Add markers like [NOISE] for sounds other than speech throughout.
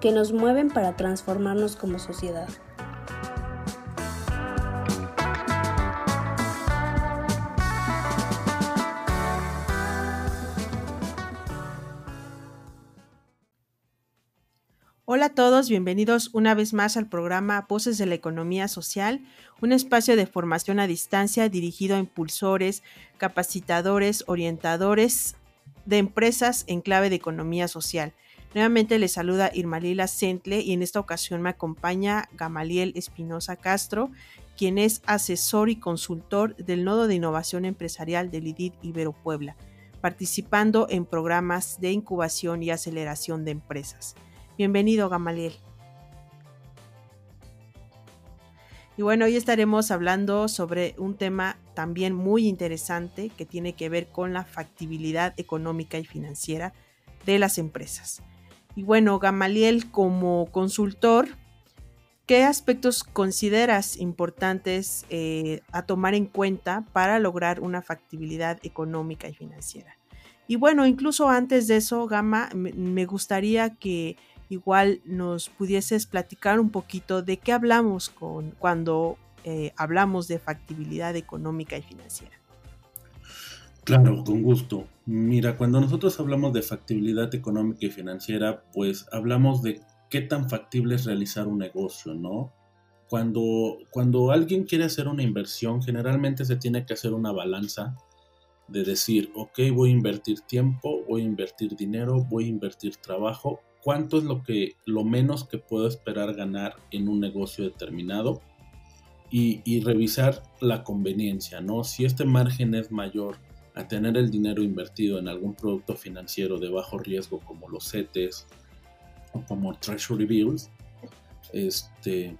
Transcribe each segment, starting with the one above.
que nos mueven para transformarnos como sociedad. Hola a todos, bienvenidos una vez más al programa Voces de la Economía Social, un espacio de formación a distancia dirigido a impulsores, capacitadores, orientadores de empresas en clave de economía social. Nuevamente les saluda Irmalila Sentle y en esta ocasión me acompaña Gamaliel Espinosa Castro, quien es asesor y consultor del Nodo de Innovación Empresarial del IDID Ibero Puebla, participando en programas de incubación y aceleración de empresas. Bienvenido, Gamaliel. Y bueno, hoy estaremos hablando sobre un tema también muy interesante que tiene que ver con la factibilidad económica y financiera de las empresas. Y bueno, Gamaliel, como consultor, ¿qué aspectos consideras importantes eh, a tomar en cuenta para lograr una factibilidad económica y financiera? Y bueno, incluso antes de eso, Gama, me gustaría que igual nos pudieses platicar un poquito de qué hablamos con, cuando eh, hablamos de factibilidad económica y financiera. Claro, con gusto. Mira, cuando nosotros hablamos de factibilidad económica y financiera, pues hablamos de qué tan factible es realizar un negocio, ¿no? Cuando, cuando alguien quiere hacer una inversión, generalmente se tiene que hacer una balanza de decir, ok, voy a invertir tiempo, voy a invertir dinero, voy a invertir trabajo, cuánto es lo que lo menos que puedo esperar ganar en un negocio determinado y, y revisar la conveniencia, ¿no? Si este margen es mayor a tener el dinero invertido en algún producto financiero de bajo riesgo como los CETES o como Treasury Bills, este,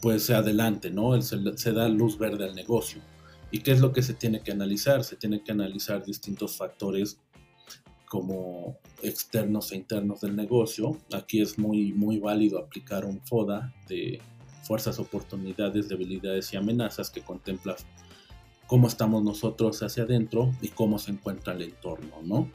pues se adelante, ¿no? Se, se, da luz verde al negocio. ¿Y qué es lo que se tiene que analizar? Se tiene que analizar distintos factores como externos e internos del negocio. Aquí es muy, muy válido aplicar un FODA de fuerzas, oportunidades, debilidades y amenazas que contempla cómo estamos nosotros hacia adentro y cómo se encuentra el entorno, ¿no?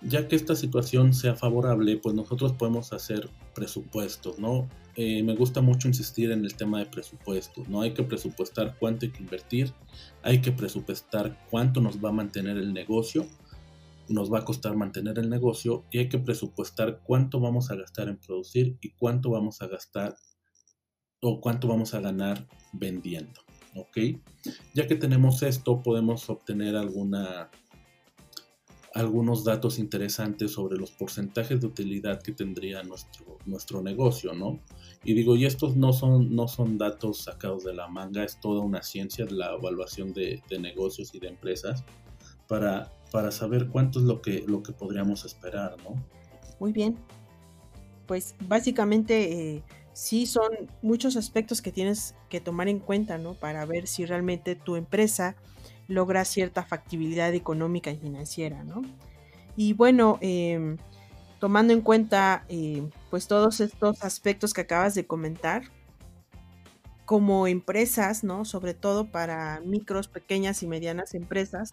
Ya que esta situación sea favorable, pues nosotros podemos hacer presupuestos, ¿no? Eh, me gusta mucho insistir en el tema de presupuestos, ¿no? Hay que presupuestar cuánto hay que invertir, hay que presupuestar cuánto nos va a mantener el negocio, nos va a costar mantener el negocio y hay que presupuestar cuánto vamos a gastar en producir y cuánto vamos a gastar o cuánto vamos a ganar vendiendo. ¿Ok? Ya que tenemos esto, podemos obtener alguna, algunos datos interesantes sobre los porcentajes de utilidad que tendría nuestro, nuestro negocio, ¿no? Y digo, y estos no son, no son datos sacados de la manga, es toda una ciencia de la evaluación de, negocios y de empresas para, para saber cuánto es lo que, lo que podríamos esperar, ¿no? Muy bien. Pues básicamente... Eh sí son muchos aspectos que tienes que tomar en cuenta, ¿no? Para ver si realmente tu empresa logra cierta factibilidad económica y financiera, ¿no? Y bueno, em, tomando en cuenta eh, pues todos estos aspectos que acabas de comentar, como empresas, ¿no? Sobre todo para micros, pequeñas y medianas empresas,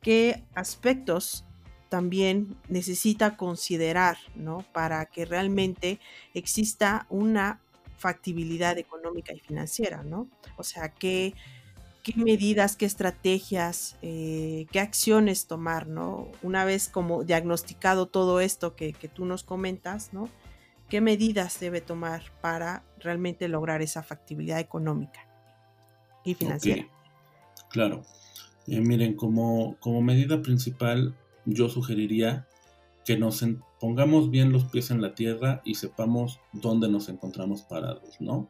¿qué aspectos también necesita considerar, ¿no? Para que realmente exista una factibilidad económica y financiera, ¿no? O sea, qué, qué medidas, qué estrategias, eh, qué acciones tomar, ¿no? Una vez como diagnosticado todo esto que, tú nos comentas, ¿no? ¿Qué medidas debe tomar para realmente lograr esa factibilidad económica y financiera? Claro. Eh, miren, como, como medida principal, yo sugeriría que nos pongamos bien los pies en la tierra y sepamos dónde nos encontramos parados, ¿no?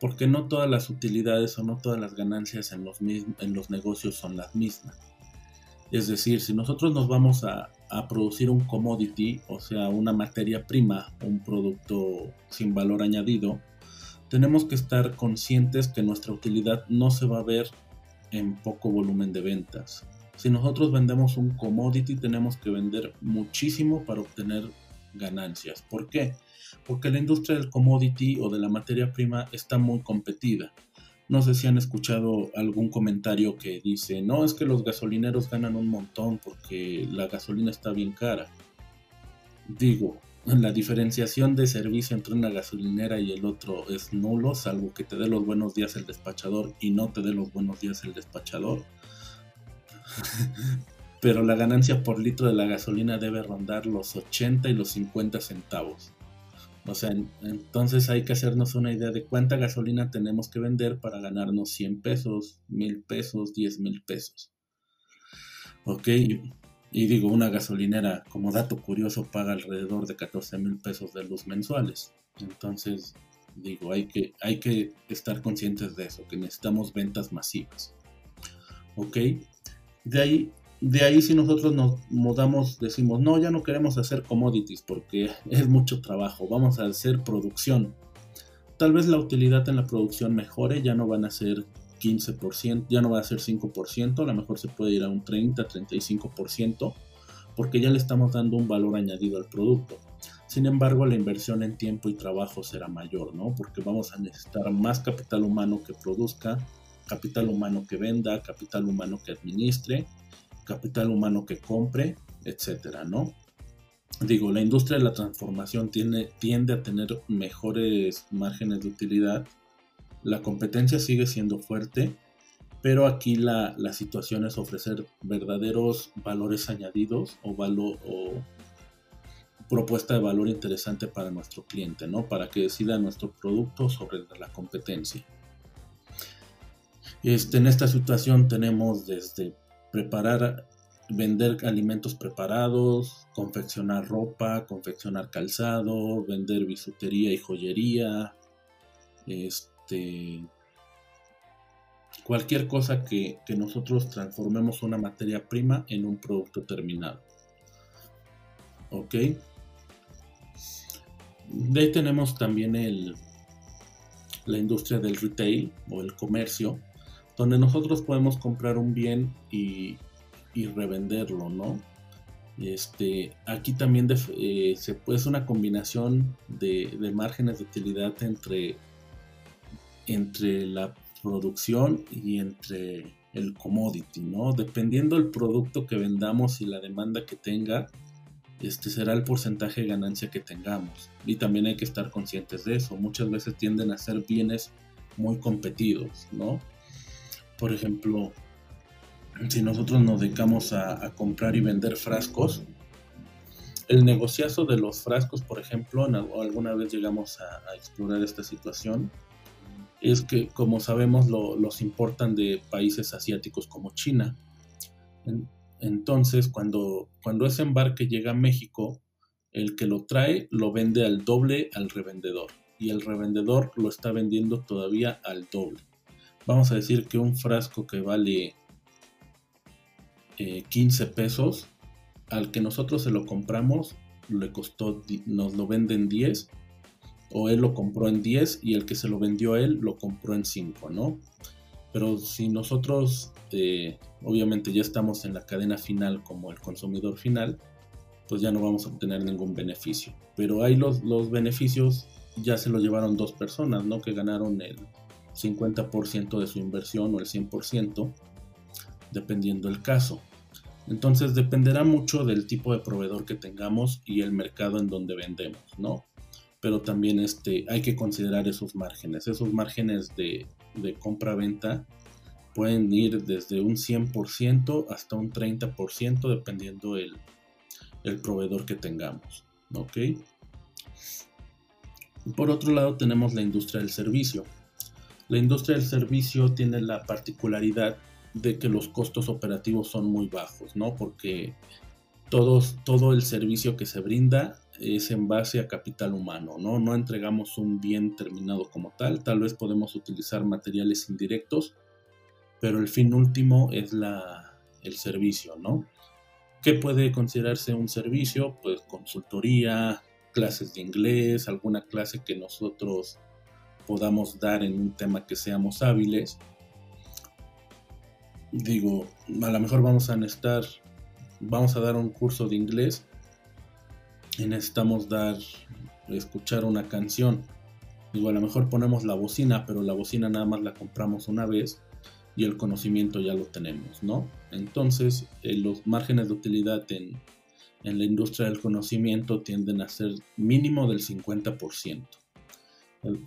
Porque no todas las utilidades o no todas las ganancias en los, en los negocios son las mismas. Es decir, si nosotros nos vamos a, a producir un commodity, o sea, una materia prima, un producto sin valor añadido, tenemos que estar conscientes que nuestra utilidad no se va a ver en poco volumen de ventas. Si nosotros vendemos un commodity, tenemos que vender muchísimo para obtener ganancias. ¿Por qué? Porque la industria del commodity o de la materia prima está muy competida. No sé si han escuchado algún comentario que dice, no, es que los gasolineros ganan un montón porque la gasolina está bien cara. Digo, la diferenciación de servicio entre una gasolinera y el otro es nulo, salvo que te dé los buenos días el despachador y no te dé los buenos días el despachador. [LAUGHS] Pero la ganancia por litro de la gasolina debe rondar los 80 y los 50 centavos. O sea, entonces hay que hacernos una idea de cuánta gasolina tenemos que vender para ganarnos 100 pesos, 1000 pesos, 10 mil pesos. Ok, y digo, una gasolinera, como dato curioso, paga alrededor de 14 mil pesos de luz mensuales. Entonces, digo, hay que, hay que estar conscientes de eso, que necesitamos ventas masivas. ¿Ok? De ahí, de ahí si nosotros nos mudamos, decimos, no, ya no queremos hacer commodities porque [LAUGHS] es mucho trabajo, vamos a hacer producción. Tal vez la utilidad en la producción mejore, ya no van a ser 15%, ya no va a ser 5%, a lo mejor se puede ir a un 30, 35%, porque ya le estamos dando un valor añadido al producto. Sin embargo, la inversión en tiempo y trabajo será mayor, ¿no? Porque vamos a necesitar más capital humano que produzca, capital humano que venda, capital humano que administre, capital humano que compre, etcétera, ¿no? Digo, la industria de la transformación tiene, tiende a tener mejores márgenes de utilidad la competencia sigue siendo fuerte, pero aquí la, situación es ofrecer verdaderos valores añadidos o, valor, o propuesta de valor interesante para nuestro cliente, ¿no? Para que decida nuestro producto sobre la competencia. Este, en esta situación tenemos desde preparar, vender alimentos preparados, confeccionar ropa, confeccionar calzado, vender bisutería y joyería, este, cualquier cosa que, nosotros transformemos una materia prima en un producto terminado. ¿Ok? De ahí tenemos también el, la industria del retail o el comercio, donde nosotros podemos comprar un bien y, revenderlo, ¿no? Este, aquí también eh, se, es una combinación de, de, márgenes de utilidad entre entre la producción y entre el commodity, ¿no? Dependiendo del producto que vendamos y la demanda que tenga, este será el porcentaje de ganancia que tengamos. Y también hay que estar conscientes de eso. Muchas veces tienden a ser bienes muy competidos, ¿no? Por ejemplo, si nosotros nos dedicamos a, comprar y vender frascos, el negociazo de los frascos, por ejemplo, alguna vez llegamos a explorar esta situación, es que, como sabemos, los importan de países asiáticos como China. entonces, cuando, cuando ese embarque llega a México, el que lo trae lo vende al doble al revendedor y el revendedor lo está vendiendo todavía al doble. Vamos a decir que un frasco que vale 15 eh, pesos, al que nosotros se lo compramos, le costó, nos lo venden 10 o él lo compró en 10 y el que se lo vendió a él lo compró en 5, ¿no? Pero si nosotros eh, obviamente ya estamos en la cadena final como el consumidor final, pues ya no vamos a obtener ningún beneficio. Pero ahí los, los beneficios ya se lo llevaron dos personas, ¿no? Que ganaron el 50% de su inversión o el 100%, dependiendo el caso. Entonces dependerá mucho del tipo de proveedor que tengamos y el mercado en donde vendemos, ¿no? pero también este, hay que considerar esos márgenes. Esos márgenes de, compra-venta pueden ir desde un 100% hasta un 30% dependiendo el, el proveedor que tengamos. ¿ok? Por otro lado tenemos la industria del servicio. La industria del servicio tiene la particularidad de que los costos operativos son muy bajos, ¿no? Porque todos, todo el servicio que se brinda es en base a capital humano, ¿no? No entregamos un bien terminado como tal, tal vez podemos utilizar materiales indirectos, pero el fin último es la, el servicio, ¿no? ¿Qué puede considerarse un servicio? Pues consultoría, clases de inglés, alguna clase que nosotros podamos dar en un tema que seamos hábiles. Digo, a lo mejor vamos a necesitar, vamos a dar un curso de inglés y necesitamos dar, escuchar una canción. Digo, a lo mejor ponemos la bocina, pero la bocina nada más la compramos una vez y el conocimiento ya lo tenemos, ¿no? Entonces, eh, los márgenes de utilidad en, en la industria del conocimiento tienden a ser mínimo del 50%.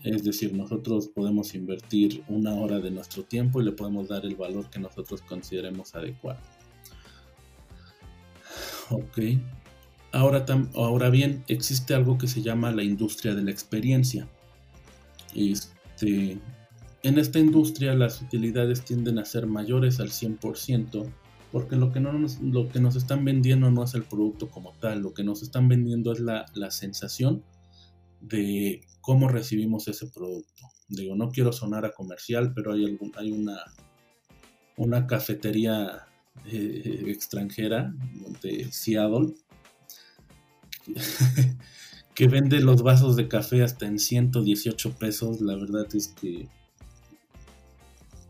Es decir, nosotros podemos invertir una hora de nuestro tiempo y le podemos dar el valor que nosotros consideremos adecuado. Ok. Ahora, ahora bien, existe algo que se llama la industria de la experiencia. Este, en esta industria las utilidades tienden a ser mayores al 100% porque lo que, no nos, lo que nos están vendiendo no es el producto como tal, lo que nos están vendiendo es la, sensación de cómo recibimos ese producto. Digo, no quiero sonar a comercial, pero hay, algún, hay una, una cafetería eh, extranjera de Seattle [LAUGHS] que vende los vasos de café hasta en 118 pesos. La verdad es que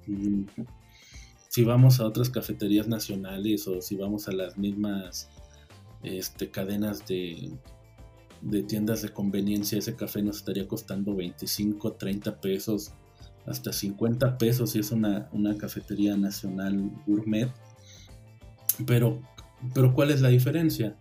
mm, si vamos a otras cafeterías nacionales o si vamos a las mismas este, cadenas de, tiendas de conveniencia, ese café nos estaría costando 25, 30 pesos, hasta 50 pesos si es una, cafetería nacional gourmet. Pero, pero ¿cuál es la diferencia?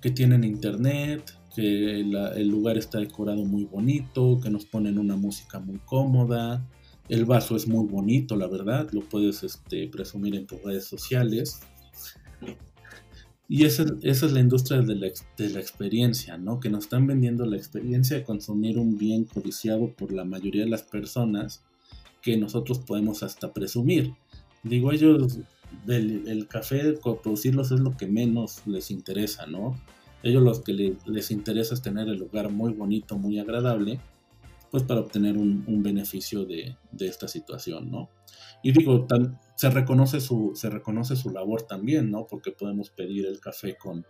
Que tienen internet, que el lugar está decorado muy bonito, que nos ponen una música muy cómoda, el vaso es muy bonito, la verdad, lo puedes este, presumir en tus redes sociales. Y esa, es la industria de la, de la, experiencia, ¿no? Que nos están vendiendo la experiencia de consumir un bien codiciado por la mayoría de las personas que nosotros podemos hasta presumir. Digo, ellos, el, el café, producirlos es lo que menos les interesa, ¿no? Ellos lo que les interesa es tener el lugar muy bonito, muy agradable pues para obtener un, beneficio de, esta situación, ¿no? Y digo, se, reconoce su, se reconoce su labor también, ¿no? Porque podemos pedir el café con,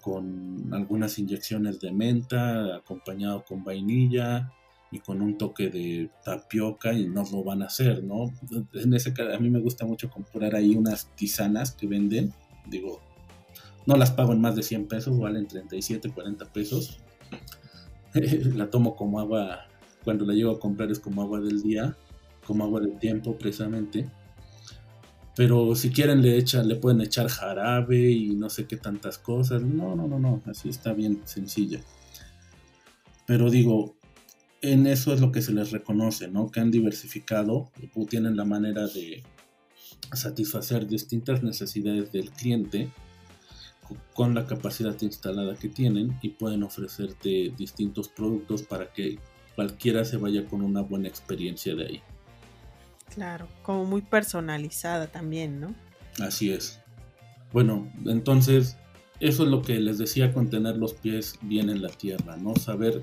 con algunas inyecciones de menta, acompañado con vainilla y con un toque de tapioca y nos lo van a hacer, ¿no? En ese a mí me gusta mucho comprar ahí unas tisanas que venden, digo, no las pago en más de 100 pesos, valen 37, 40 pesos [LAUGHS] la tomo como agua, cuando la llego a comprar es como agua del día, como agua del tiempo precisamente. Pero si quieren le echan, le pueden echar jarabe y no sé qué tantas cosas. No, no, no, no, así está bien sencilla. Pero digo, en eso es lo que se les reconoce, ¿no? Que han diversificado, tienen la manera de satisfacer distintas necesidades del cliente con la capacidad instalada que tienen y pueden ofrecerte distintos productos para que cualquiera se vaya con una buena experiencia de ahí. Claro, como muy personalizada también, ¿no? Así es. Bueno, entonces eso es lo que les decía con tener los pies bien en la tierra, ¿no? Saber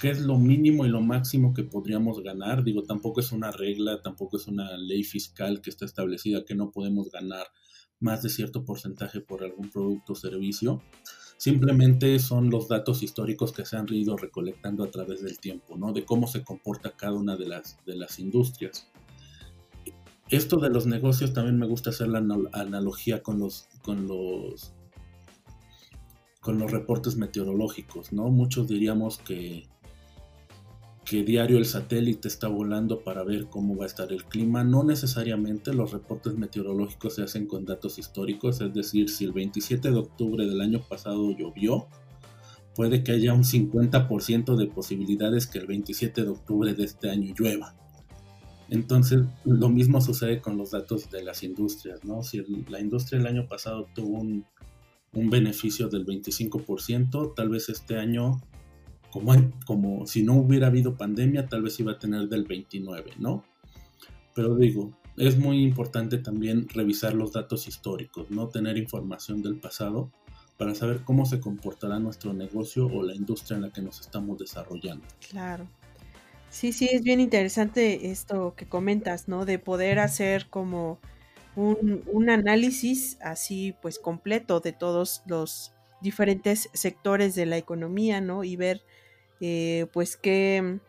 qué es lo mínimo y lo máximo que podríamos ganar. Digo, tampoco es una regla, tampoco es una ley fiscal que está establecida que no podemos ganar más de cierto porcentaje por algún producto o servicio. Simplemente son los datos históricos que se han ido recolectando a través del tiempo, ¿no? De cómo se comporta cada una de las, de las industrias. Esto de los negocios también me gusta hacer la analogía con los, con los, con los reportes meteorológicos, ¿no? Muchos diríamos que que diario el satélite está volando para ver cómo va a estar el clima. No necesariamente los reportes meteorológicos se hacen con datos históricos, es decir, si el 27 de octubre del año pasado llovió, puede que haya un 50% de posibilidades que el 27 de octubre de este año llueva. Entonces, lo mismo sucede con los datos de las industrias, ¿no? Si la industria el año pasado tuvo un, beneficio del 25%, tal vez este año como, como si no hubiera habido pandemia, tal vez iba a tener del 29, ¿no? Pero digo, es muy importante también revisar los datos históricos, no tener información del pasado para saber cómo se comportará nuestro negocio o la industria en la que nos estamos desarrollando. Claro. Sí, sí, es bien interesante esto que comentas, ¿no? De poder hacer como un, análisis así pues completo de todos los diferentes sectores de la economía, ¿no? Y ver eh, pues qué,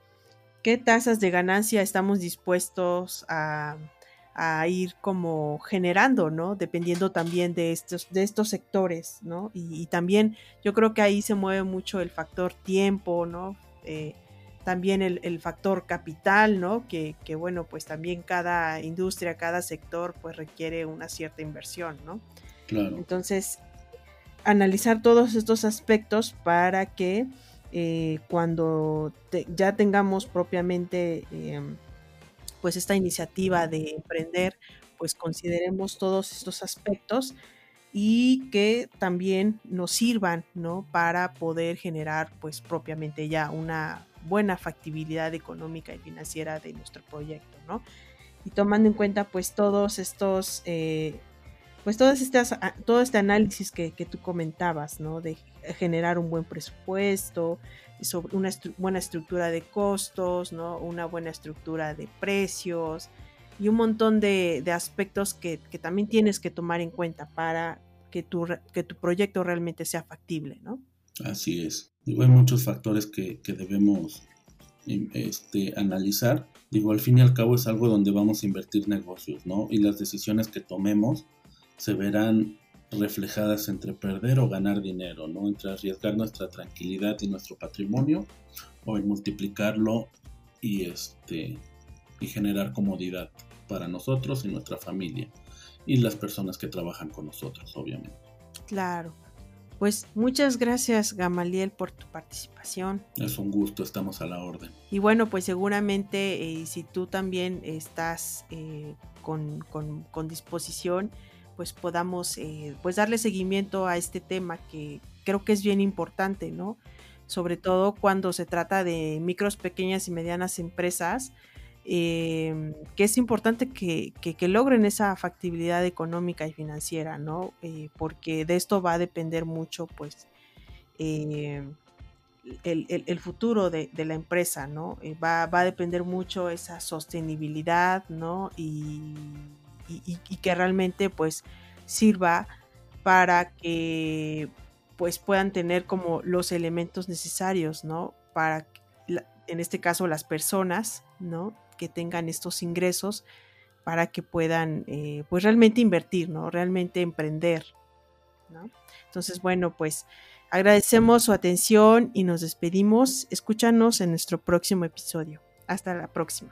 qué tasas de ganancia estamos dispuestos a, ir como generando, ¿no? Dependiendo también de estos, de estos sectores, ¿no? Y, también yo creo que ahí se mueve mucho el factor tiempo, ¿no? Eh, también el, factor capital, ¿no? Que, bueno, pues también cada industria, cada sector, pues requiere una cierta inversión, ¿no? Claro. Entonces, analizar todos estos aspectos para que eh, cuando ya tengamos propiamente em, pues esta iniciativa de emprender, pues consideremos todos estos aspectos y que también nos sirvan, ¿no? Para poder generar pues propiamente ya una buena factibilidad económica y financiera de nuestro proyecto, ¿no? Y tomando en cuenta pues todos estos, eh, pues todas estas, todo este análisis que, tú comentabas, ¿no? De generar un buen presupuesto, sobre una buena estructura de costos, ¿no? Una buena estructura de precios y un montón de, aspectos que, también tienes que tomar en cuenta para que tu, que tu proyecto realmente sea factible, ¿no? Así es. Digo, hay muchos factores que, debemos em, este, analizar. Digo, al fin y al cabo es algo donde vamos a invertir negocios, ¿no? Y las decisiones que tomemos se verán reflejadas entre perder o ganar dinero, ¿no? Entre arriesgar nuestra tranquilidad y nuestro patrimonio o en multiplicarlo y, este, y generar comodidad para nosotros y nuestra familia y las personas que trabajan con nosotros, obviamente. Claro. Pues muchas gracias Gamaliel por tu participación. Es un gusto, estamos a la orden. Y bueno, pues seguramente eh, si tú también estás eh, con, disposición, pues podamos eh, pues darle seguimiento a este tema que creo que es bien importante, ¿no? Sobre todo cuando se trata de micros, pequeñas y medianas empresas Em, que es importante que, logren esa factibilidad económica y financiera, ¿no? Eh, porque de esto va a depender mucho, pues, em, el, futuro de, la empresa, ¿no? Eh, va, a depender mucho esa sostenibilidad, ¿no? Y, que realmente, pues, sirva para que, pues, puedan tener como los elementos necesarios, ¿no? Para, en este caso, las personas, ¿no? Que tengan estos ingresos para que puedan eh, pues realmente invertir, ¿no? Realmente emprender. Entonces, bueno, pues agradecemos su atención y nos despedimos. Escúchanos en nuestro próximo episodio. Hasta la próxima.